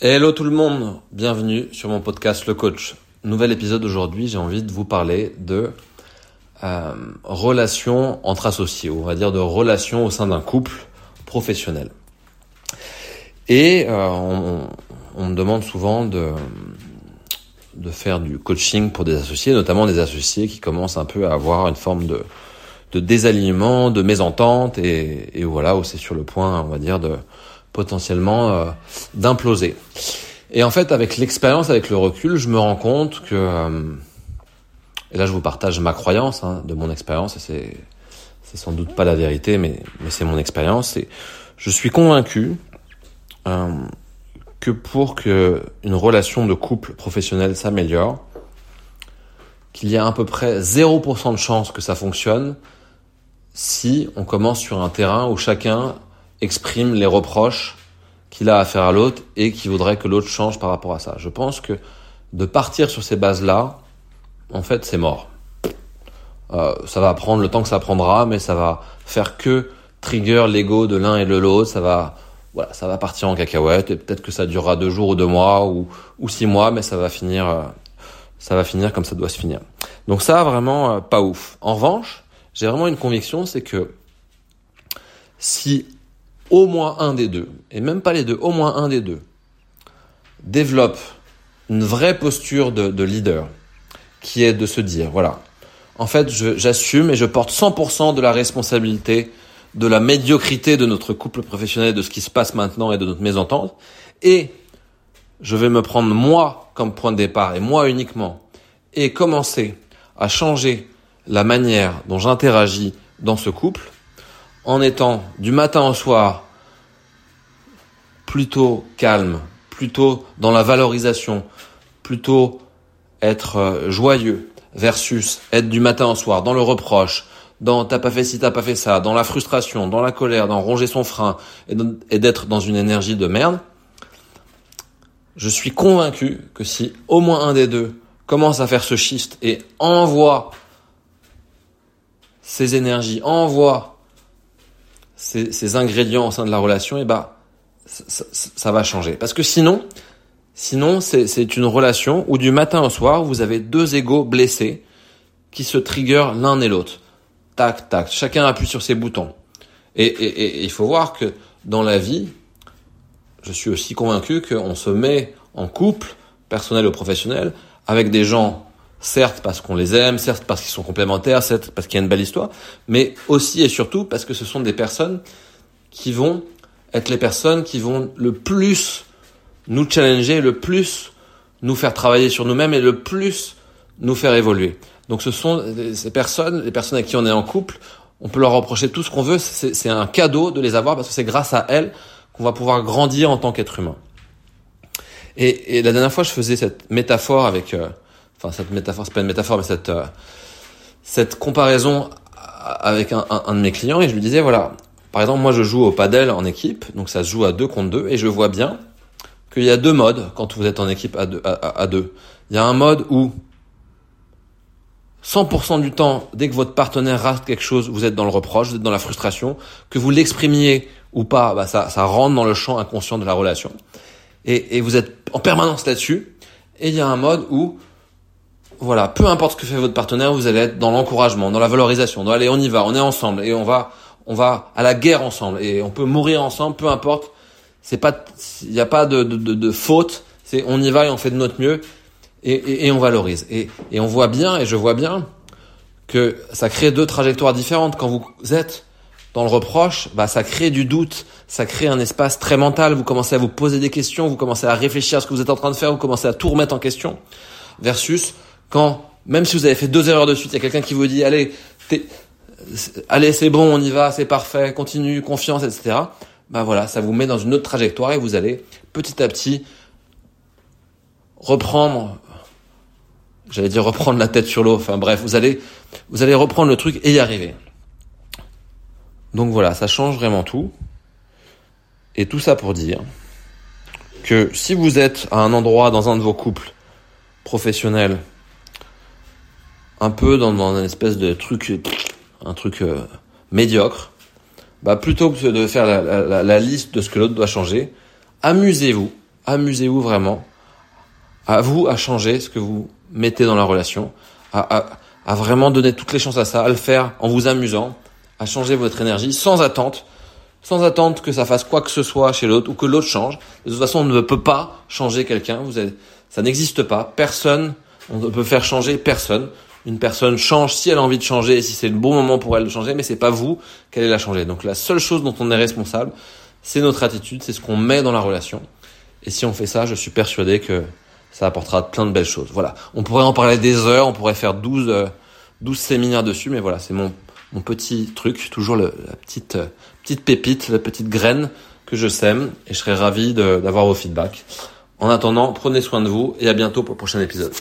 Hello tout le monde, bienvenue sur mon podcast Le Coach. Nouvel épisode aujourd'hui, j'ai envie de vous parler de euh, relations entre associés, on va dire de relations au sein d'un couple professionnel. Et euh, on, on, me demande souvent de, de faire du coaching pour des associés, notamment des associés qui commencent un peu à avoir une forme de, de désalignement, de mésentente, et, et voilà, où c'est sur le point, on va dire, de potentiellement euh, d'imploser. Et en fait, avec l'expérience, avec le recul, je me rends compte que, euh, et là je vous partage ma croyance hein, de mon expérience, et c'est c'est sans doute pas la vérité, mais mais c'est mon expérience. Et je suis convaincu euh, que pour que une relation de couple professionnel s'améliore, qu'il y a à peu près 0% de chance que ça fonctionne si on commence sur un terrain où chacun exprime les reproches qu'il a à faire à l'autre et qui voudrait que l'autre change par rapport à ça. Je pense que de partir sur ces bases-là, en fait, c'est mort. Euh, ça va prendre le temps que ça prendra, mais ça va faire que trigger l'ego de l'un et de l'autre. Ça va, voilà, ça va partir en cacahuète et peut-être que ça durera deux jours ou deux mois ou, ou six mois, mais ça va finir, euh, ça va finir comme ça doit se finir. Donc ça, vraiment, euh, pas ouf. En revanche, j'ai vraiment une conviction, c'est que si au moins un des deux, et même pas les deux, au moins un des deux, développe une vraie posture de, de leader, qui est de se dire, voilà, en fait, j'assume et je porte 100% de la responsabilité de la médiocrité de notre couple professionnel, de ce qui se passe maintenant et de notre mésentente, et je vais me prendre moi comme point de départ, et moi uniquement, et commencer à changer la manière dont j'interagis dans ce couple, en étant du matin au soir plutôt calme, plutôt dans la valorisation, plutôt être euh, joyeux versus être du matin au soir dans le reproche, dans t'as pas fait ci, t'as pas fait ça, dans la frustration, dans la colère, dans ronger son frein et d'être dans une énergie de merde, je suis convaincu que si au moins un des deux commence à faire ce schiste et envoie ses énergies, envoie ces, ingrédients au sein de la relation, et eh ben ça, ça, va changer. Parce que sinon, sinon c'est une relation où du matin au soir, vous avez deux égaux blessés qui se trigger l'un et l'autre. Tac, tac. Chacun appuie sur ses boutons. Et, et, et il faut voir que dans la vie, je suis aussi convaincu qu'on se met en couple, personnel ou professionnel, avec des gens certes parce qu'on les aime, certes parce qu'ils sont complémentaires, certes parce qu'il y a une belle histoire, mais aussi et surtout parce que ce sont des personnes qui vont être les personnes qui vont le plus nous challenger, le plus nous faire travailler sur nous-mêmes et le plus nous faire évoluer. Donc ce sont ces personnes, les personnes avec qui on est en couple, on peut leur reprocher tout ce qu'on veut, c'est un cadeau de les avoir parce que c'est grâce à elles qu'on va pouvoir grandir en tant qu'être humain. Et, et, la dernière fois, je faisais cette métaphore avec euh, enfin cette métaphore, c'est pas une métaphore, mais cette euh, cette comparaison avec un, de mes clients et je lui disais voilà, par exemple moi je joue au padel en équipe, donc ça se joue à deux contre deux et je vois bien qu'il y a deux modes quand vous êtes en équipe à deux. Il y a un mode où 100% du temps, dès que votre partenaire rate quelque chose, vous êtes dans le reproche, vous êtes dans la frustration, que vous l'exprimiez ou pas, bah ça, ça rentre dans le champ inconscient de la relation. Et vous êtes en permanence là-dessus. Et il y a un mode où voilà, peu importe ce que fait votre partenaire, vous allez être dans l'encouragement, dans la valorisation, allez, on y va, on est ensemble et on va, on va à la guerre ensemble et on peut mourir ensemble, peu importe. C'est pas, il n'y a pas de, de, de, faute. C'est on y va et on fait de notre mieux et, et, et on valorise. Et, et on voit bien et je vois bien que ça crée deux trajectoires différentes. Quand vous êtes dans le reproche, bah ça crée du doute, ça crée un espace très mental. Vous commencez à vous poser des questions, vous commencez à réfléchir à ce que vous êtes en train de faire, vous commencez à tout remettre en question. Versus quand, même si vous avez fait deux erreurs de suite, il y a quelqu'un qui vous dit, allez, allez, c'est bon, on y va, c'est parfait, continue, confiance, etc. Ben voilà, ça vous met dans une autre trajectoire et vous allez petit à petit reprendre, j'allais dire reprendre la tête sur l'eau. Enfin bref, vous allez, vous allez reprendre le truc et y arriver. Donc voilà, ça change vraiment tout. Et tout ça pour dire que si vous êtes à un endroit dans un de vos couples professionnels un peu dans, dans un espèce de truc, un truc euh, médiocre, bah plutôt que de faire la, la, la liste de ce que l'autre doit changer, amusez-vous amusez-vous vraiment. À vous à changer ce que vous mettez dans la relation, à, à, à vraiment donner toutes les chances à ça, à le faire en vous amusant, à changer votre énergie sans attente, sans attendre que ça fasse quoi que ce soit chez l'autre ou que l'autre change. De toute façon, on ne peut pas changer quelqu'un. Vous ça n'existe pas. Personne, on ne peut faire changer personne. Une personne change si elle a envie de changer et si c'est le bon moment pour elle de changer, mais c'est pas vous qu'elle est la changer. Donc la seule chose dont on est responsable, c'est notre attitude, c'est ce qu'on met dans la relation. Et si on fait ça, je suis persuadé que ça apportera plein de belles choses. Voilà. On pourrait en parler des heures, on pourrait faire 12, 12 séminaires dessus, mais voilà, c'est mon, mon petit truc, toujours la petite, petite pépite, la petite graine que je sème et je serais ravi d'avoir vos feedbacks. En attendant, prenez soin de vous et à bientôt pour le prochain épisode.